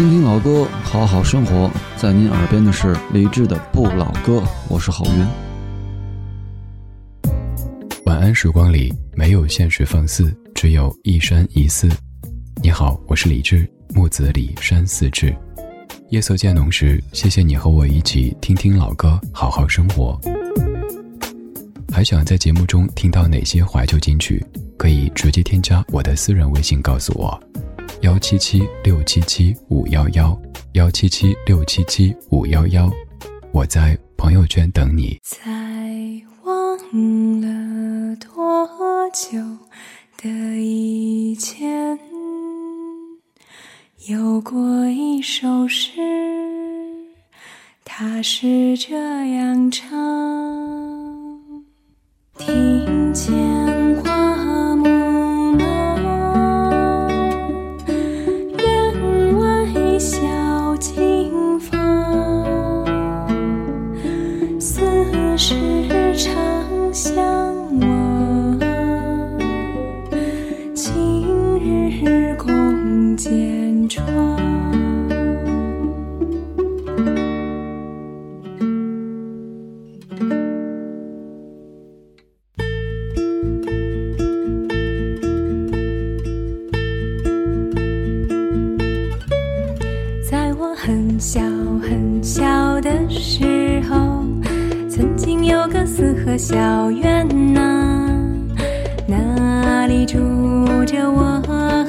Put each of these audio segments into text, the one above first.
听听老歌，好好生活。在您耳边的是李志的《不老歌》，我是郝云。晚安时光里没有现实放肆，只有一山一寺。你好，我是李志，木子李山寺志。夜色渐浓时，谢谢你和我一起听听老歌，好好生活。还想在节目中听到哪些怀旧金曲？可以直接添加我的私人微信告诉我。幺七七六七七五幺幺，幺七七六七七五幺幺，我在朋友圈等你。在忘了多久的以前，有过一首诗，它是这样唱：听见常相望，今日共剪窗。在我很小很小的时候。有个四合小院呐，那里住着我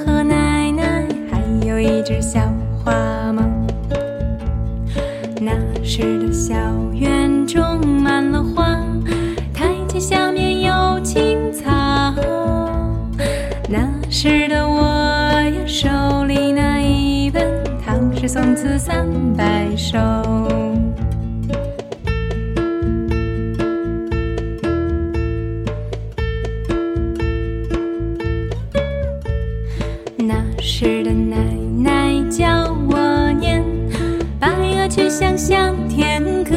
和奶奶，还有一只小花猫。那时的小院种满了花，台阶下面有青草。那时的我呀，手里拿一本《唐诗宋词三百那时的奶奶教我念，白鹅去项向天歌，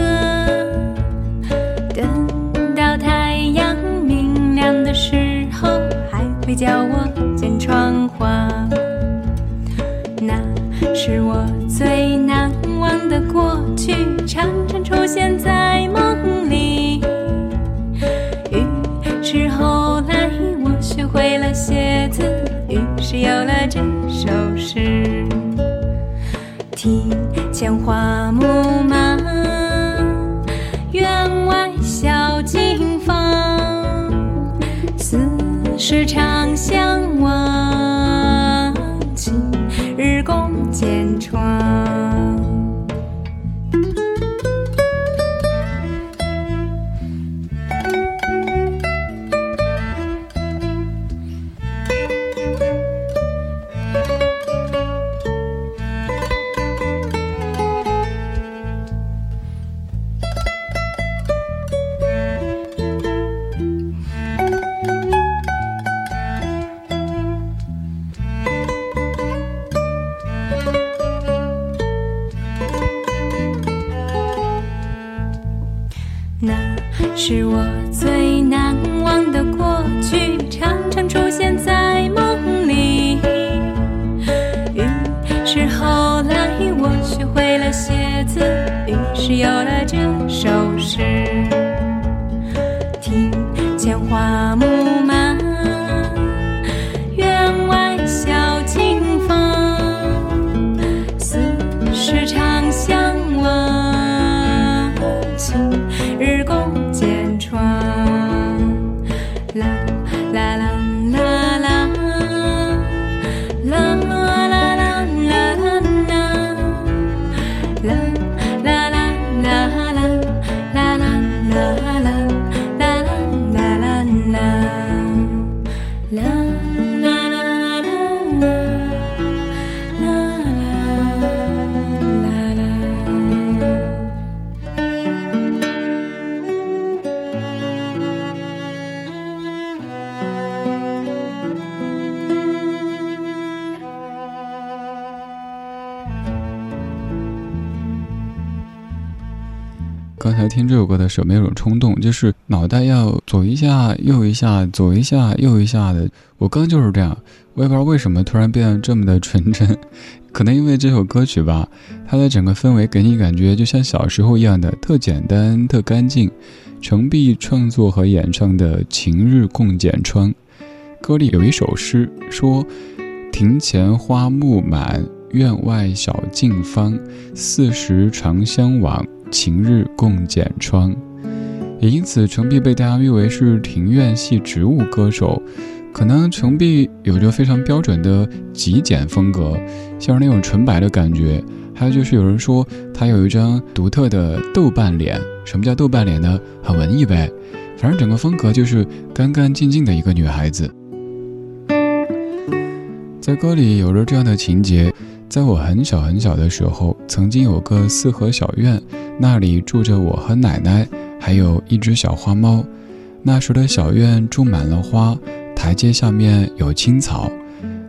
等到太阳明亮的时候，还会教我剪窗花，那是我最难忘的过去，常常出现在梦里，于是后来我学会了写字。有了这首诗，庭前花木满，院外小径芳，四时常相望。的时候，没有种冲动，就是脑袋要左一下右一下，左一下右一下的。我刚就是这样，我也不知道为什么突然变得这么的纯真，可能因为这首歌曲吧，它的整个氛围给你感觉就像小时候一样的特简单、特干净。程璧创作和演唱的《晴日共剪窗》，歌里有一首诗说：“庭前花木满，院外小径芳。四时长相往，晴日共剪窗。”也因此，程璧被大家誉为是庭院系植物歌手。可能程璧有着非常标准的极简风格，像是那种纯白的感觉。还有就是有人说她有一张独特的豆瓣脸。什么叫豆瓣脸呢？很文艺呗。反正整个风格就是干干净净的一个女孩子。在歌里有着这样的情节：在我很小很小的时候，曾经有个四合小院，那里住着我和奶奶，还有一只小花猫。那时的小院种满了花。台阶下面有青草，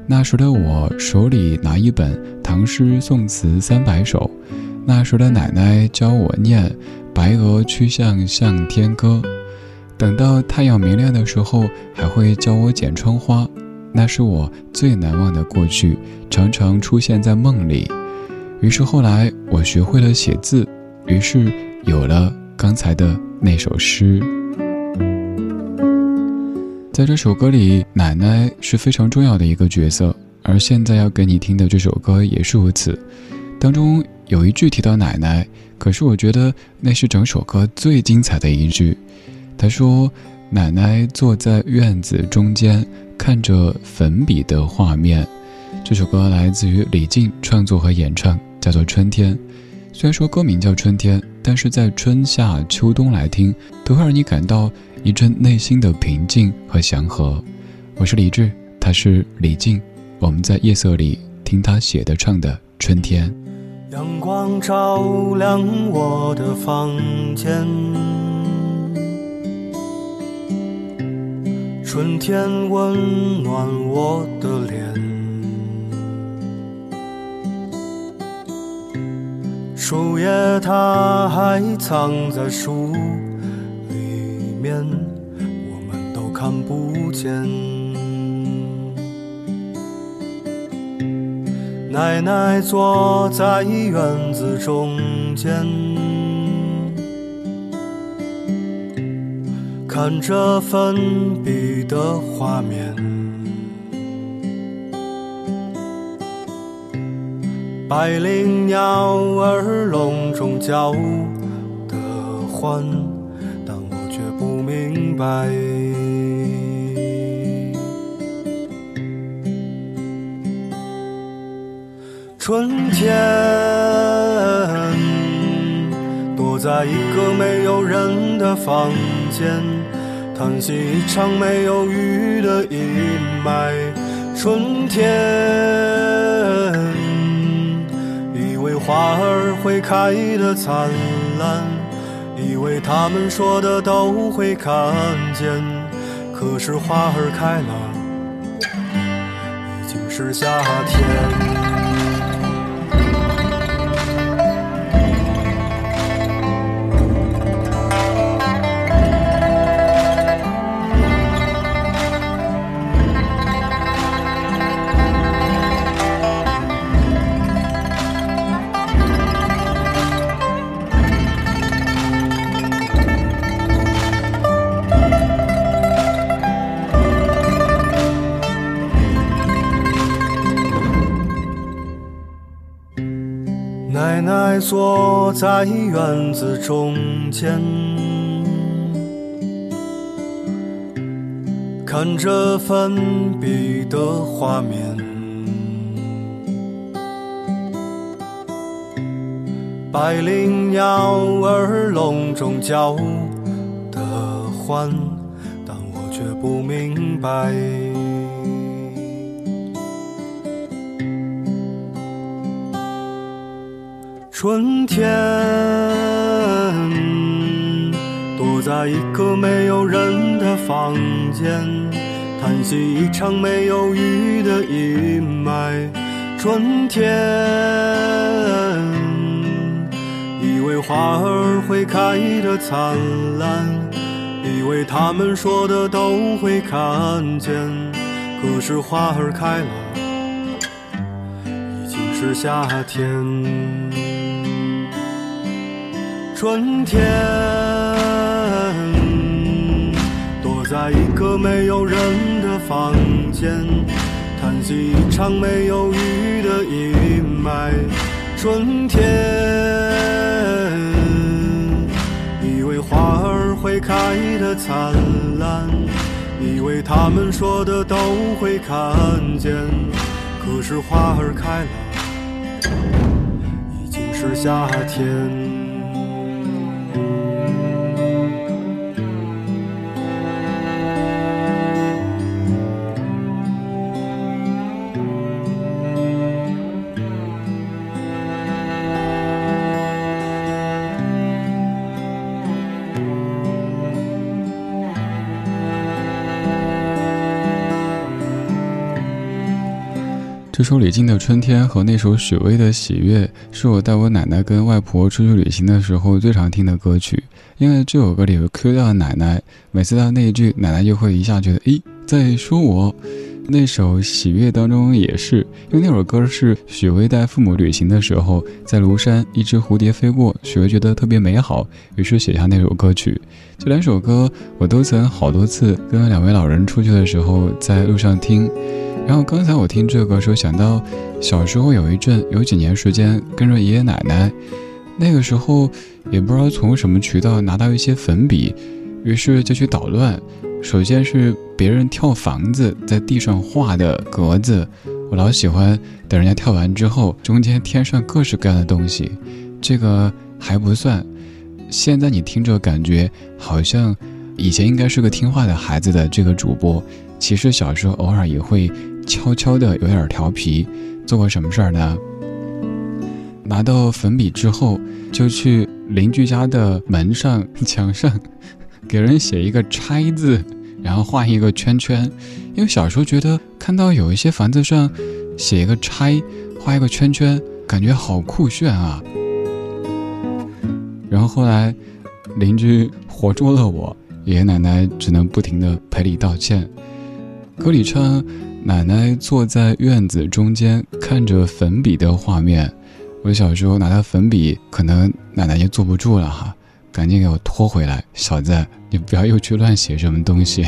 那时的我手里拿一本唐诗宋词三百首，那时的奶奶教我念《白鹅曲项向天歌》，等到太阳明亮的时候，还会教我剪窗花，那是我最难忘的过去，常常出现在梦里。于是后来我学会了写字，于是有了刚才的那首诗。在这首歌里，奶奶是非常重要的一个角色，而现在要给你听的这首歌也是如此。当中有一句提到奶奶，可是我觉得那是整首歌最精彩的一句。他说：“奶奶坐在院子中间，看着粉笔的画面。”这首歌来自于李静创作和演唱，叫做《春天》。虽然说歌名叫《春天》，但是在春夏秋冬来听，都会让你感到。一阵内心的平静和祥和。我是李志，他是李静。我们在夜色里听他写的唱的《春天》。阳光照亮我的房间，春天温暖我的脸。树叶它还藏在树。面我们都看不见。奶奶坐在院子中间，看着粉笔的画面，百灵鸟儿笼中叫的欢。但我却不明白，春天，在一个没有人的房间，叹息一场没有雨的阴霾。春天，以为花儿会开得灿烂。以为他们说的都会看见，可是花儿开了，已经是夏天。坐在院子中间，看着粉笔的画面，百灵鸟儿笼中叫的欢，但我却不明白。春天，躲在一个没有人的房间，叹息一场没有雨的阴霾。春天，以为花儿会开得灿烂，以为他们说的都会看见。可是花儿开了，已经是夏天。春天，躲在一个没有人的房间，叹息一场没有雨的阴霾。春天，以为花儿会开得灿烂，以为他们说的都会看见。可是花儿开了，已经是夏天。这首李静的《春天》和那首许巍的《喜悦》，是我带我奶奶跟外婆出去旅行的时候最常听的歌曲。因为这首歌里有 Q 到奶奶，每次到那一句，奶奶就会一下觉得，诶，在说我。那首《喜悦》当中也是，因为那首歌是许巍带父母旅行的时候，在庐山一只蝴蝶飞过，许巍觉得特别美好，于是写下那首歌曲。这两首歌我都曾好多次跟两位老人出去的时候在路上听。然后刚才我听这个时候想到，小时候有一阵有几年时间跟着爷爷奶奶，那个时候也不知道从什么渠道拿到一些粉笔，于是就去捣乱。首先是别人跳房子在地上画的格子，我老喜欢等人家跳完之后，中间添上各式各样的东西。这个还不算，现在你听着感觉好像以前应该是个听话的孩子的这个主播，其实小时候偶尔也会。悄悄的有点调皮，做过什么事儿呢？拿到粉笔之后，就去邻居家的门上、墙上，给人写一个“拆”字，然后画一个圈圈。因为小时候觉得看到有一些房子上写一个“拆”，画一个圈圈，感觉好酷炫啊。然后后来邻居活捉了我，爷爷奶奶只能不停的赔礼道歉。歌里唱。奶奶坐在院子中间，看着粉笔的画面。我小时候拿到粉笔，可能奶奶就坐不住了哈，赶紧给我拖回来。小子，你不要又去乱写什么东西。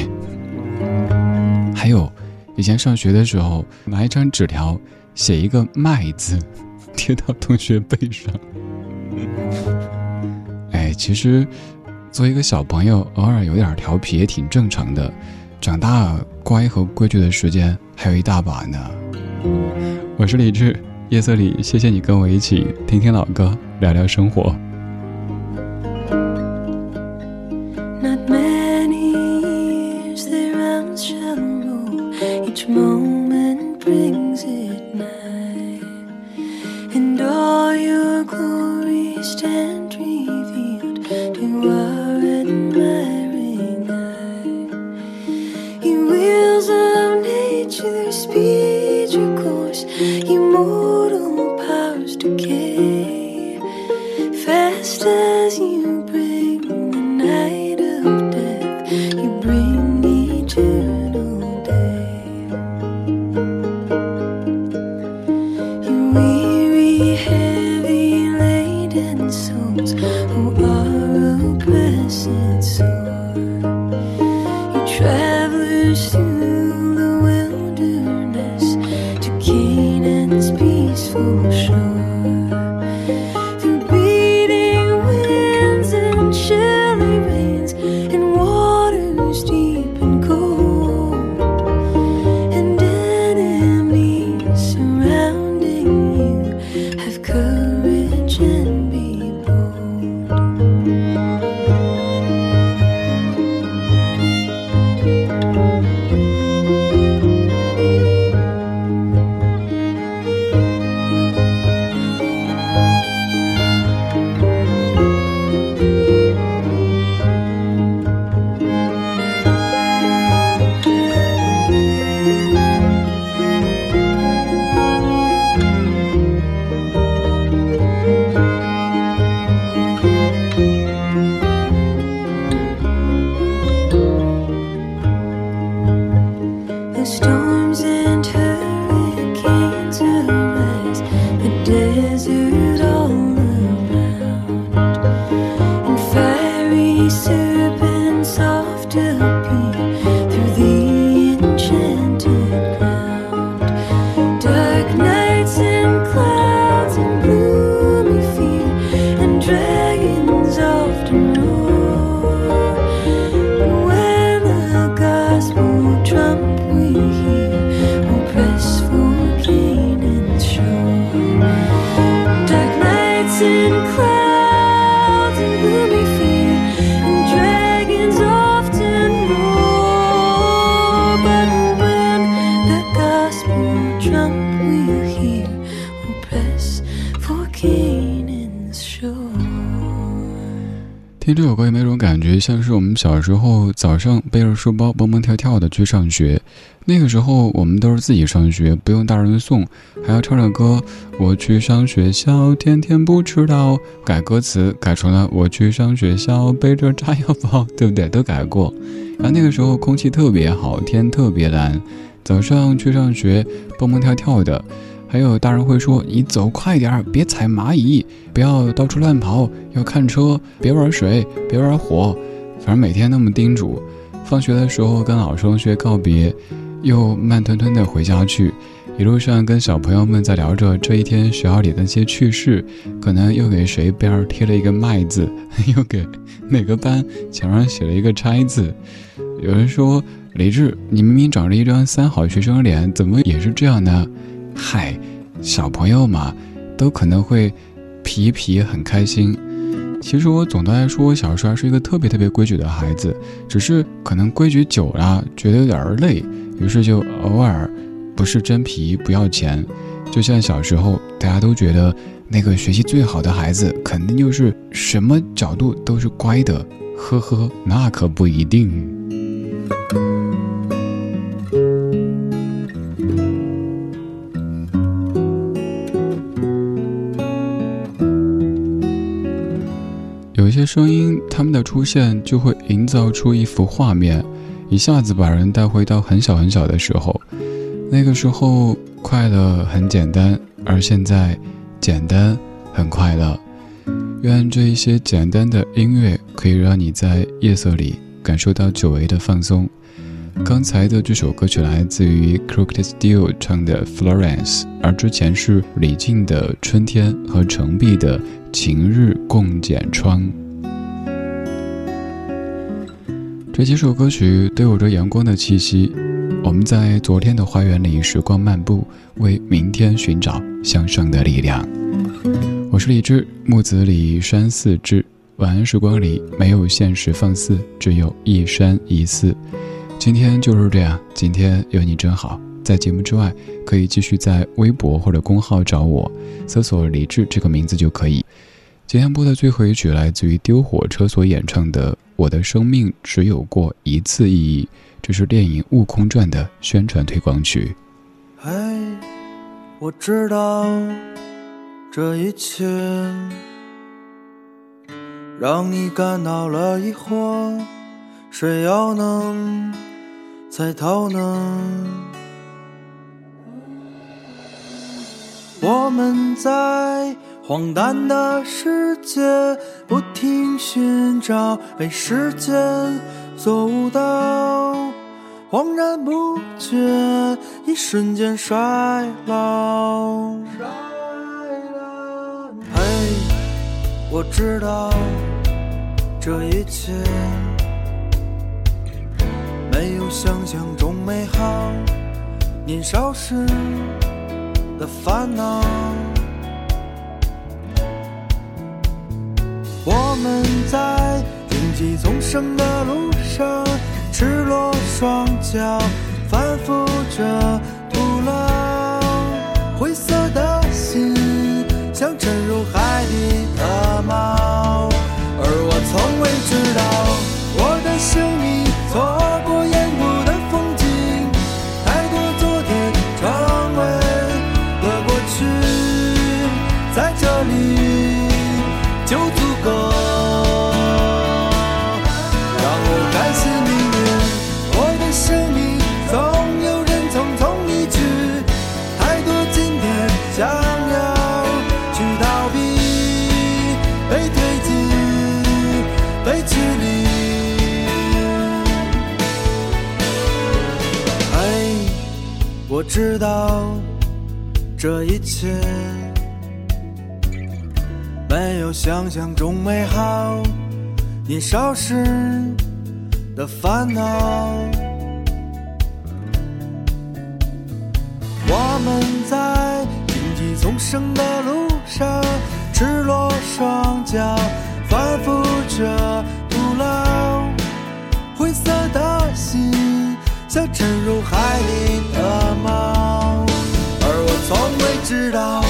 还有，以前上学的时候，拿一张纸条写一个“麦”字，贴到同学背上。哎，其实，作为一个小朋友，偶尔有点调皮也挺正常的。长大乖和规矩的时间。还有一大把呢。我是李志，夜色里，谢谢你跟我一起听听老歌，聊聊生活。没有种感觉，像是我们小时候早上背着书包蹦蹦跳跳的去上学？那个时候我们都是自己上学，不用大人送，还要唱着歌。我去上学校，天天不迟到。改歌词改成了我去上学校，背着炸药包，对不对？都改过。然后那个时候空气特别好，天特别蓝，早上去上学蹦蹦跳跳的。还有大人会说：“你走快点儿，别踩蚂蚁，不要到处乱跑，要看车，别玩水，别玩火。”反正每天那么叮嘱。放学的时候跟老师同学告别，又慢吞吞的回家去。一路上跟小朋友们在聊着这一天学校里的那些趣事，可能又给谁边儿贴了一个“麦”字，又给哪个班墙上写了一个“拆”字。有人说：“李志，你明明长着一张三好学生脸，怎么也是这样呢？”嗨，小朋友嘛，都可能会皮皮很开心。其实我总的来说，我小时候还是一个特别特别规矩的孩子，只是可能规矩久了，觉得有点累，于是就偶尔不是真皮不要钱。就像小时候，大家都觉得那个学习最好的孩子，肯定就是什么角度都是乖的。呵呵，那可不一定。声音，他们的出现就会营造出一幅画面，一下子把人带回到很小很小的时候。那个时候快乐很简单，而现在简单很快乐。愿这一些简单的音乐可以让你在夜色里感受到久违的放松。刚才的这首歌曲来自于 Crooked Steel 唱的 Florence，而之前是李静的春天和程璧的晴日共剪窗。这几首歌曲都有着阳光的气息。我们在昨天的花园里时光漫步，为明天寻找向上的力量。我是李志，木子李山寺志。晚安时光里没有现实放肆，只有一山一寺。今天就是这样，今天有你真好。在节目之外，可以继续在微博或者公号找我，搜索“李志”这个名字就可以。今天播的最后一曲来自于丢火车所演唱的《我的生命只有过一次意义》，这是电影《悟空传》的宣传推广曲。嘿，我知道这一切让你感到了疑惑，谁又能猜透呢？我们在。荒诞的世界，不停寻找，被时间所误导，恍然不觉，一瞬间衰老。嘿，我知道这一切没有想象中美好，年少时的烦恼。们在荆棘丛生的路上，赤裸双脚，反复着徒劳。灰色的心像沉入海底的猫，而我从未知道，我的生命我知道这一切没有想象中美好，年少时的烦恼。我们在荆棘丛生的路上，赤裸双脚，反复着徒劳，灰色的心。沉入海里的猫，而我从未知道，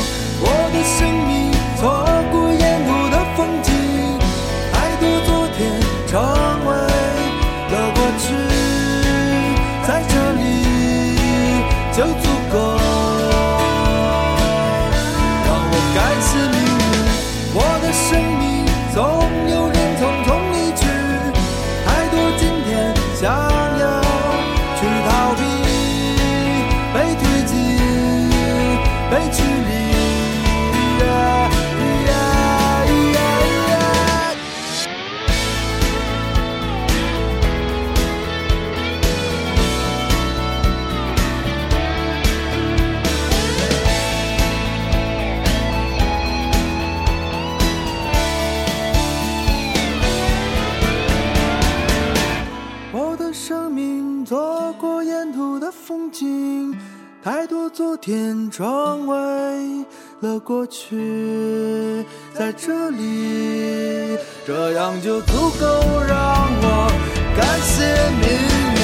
风景，太多昨天成为了过去，在这里，这样就足够让我感谢命运。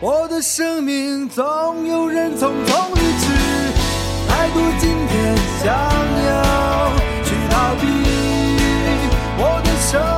我的生命总有人匆匆离去，太多今天想要去逃避。我的生